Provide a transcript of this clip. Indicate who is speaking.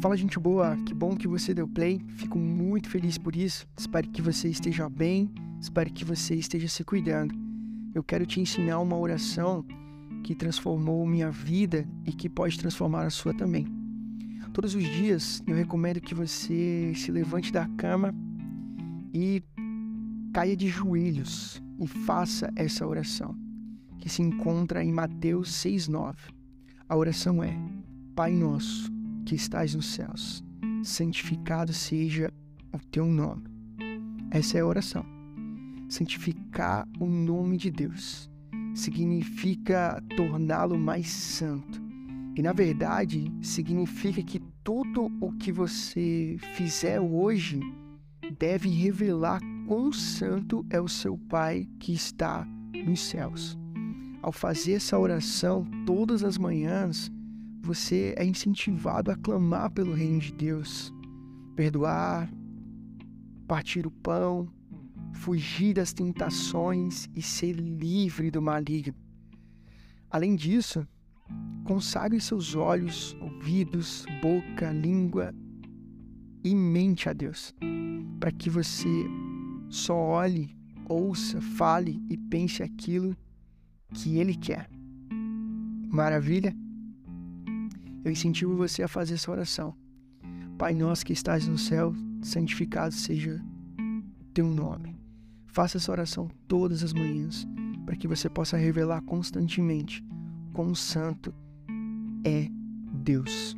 Speaker 1: Fala, gente boa, que bom que você deu play. Fico muito feliz por isso. Espero que você esteja bem, espero que você esteja se cuidando. Eu quero te ensinar uma oração que transformou minha vida e que pode transformar a sua também. Todos os dias eu recomendo que você se levante da cama e caia de joelhos e faça essa oração, que se encontra em Mateus 6,9. A oração é: Pai nosso que estás nos céus, santificado seja o teu nome. Essa é a oração. Santificar o nome de Deus significa torná-lo mais santo. E na verdade, significa que tudo o que você fizer hoje deve revelar quão santo é o seu Pai que está nos céus. Ao fazer essa oração todas as manhãs, você é incentivado a clamar pelo reino de Deus, perdoar, partir o pão, fugir das tentações e ser livre do maligno. Além disso, consagre seus olhos, ouvidos, boca, língua e mente a Deus, para que você só olhe, ouça, fale e pense aquilo que Ele quer. Maravilha? Eu incentivo você a fazer essa oração. Pai nosso que estás no céu, santificado seja teu nome. Faça essa oração todas as manhãs, para que você possa revelar constantemente quão santo é Deus.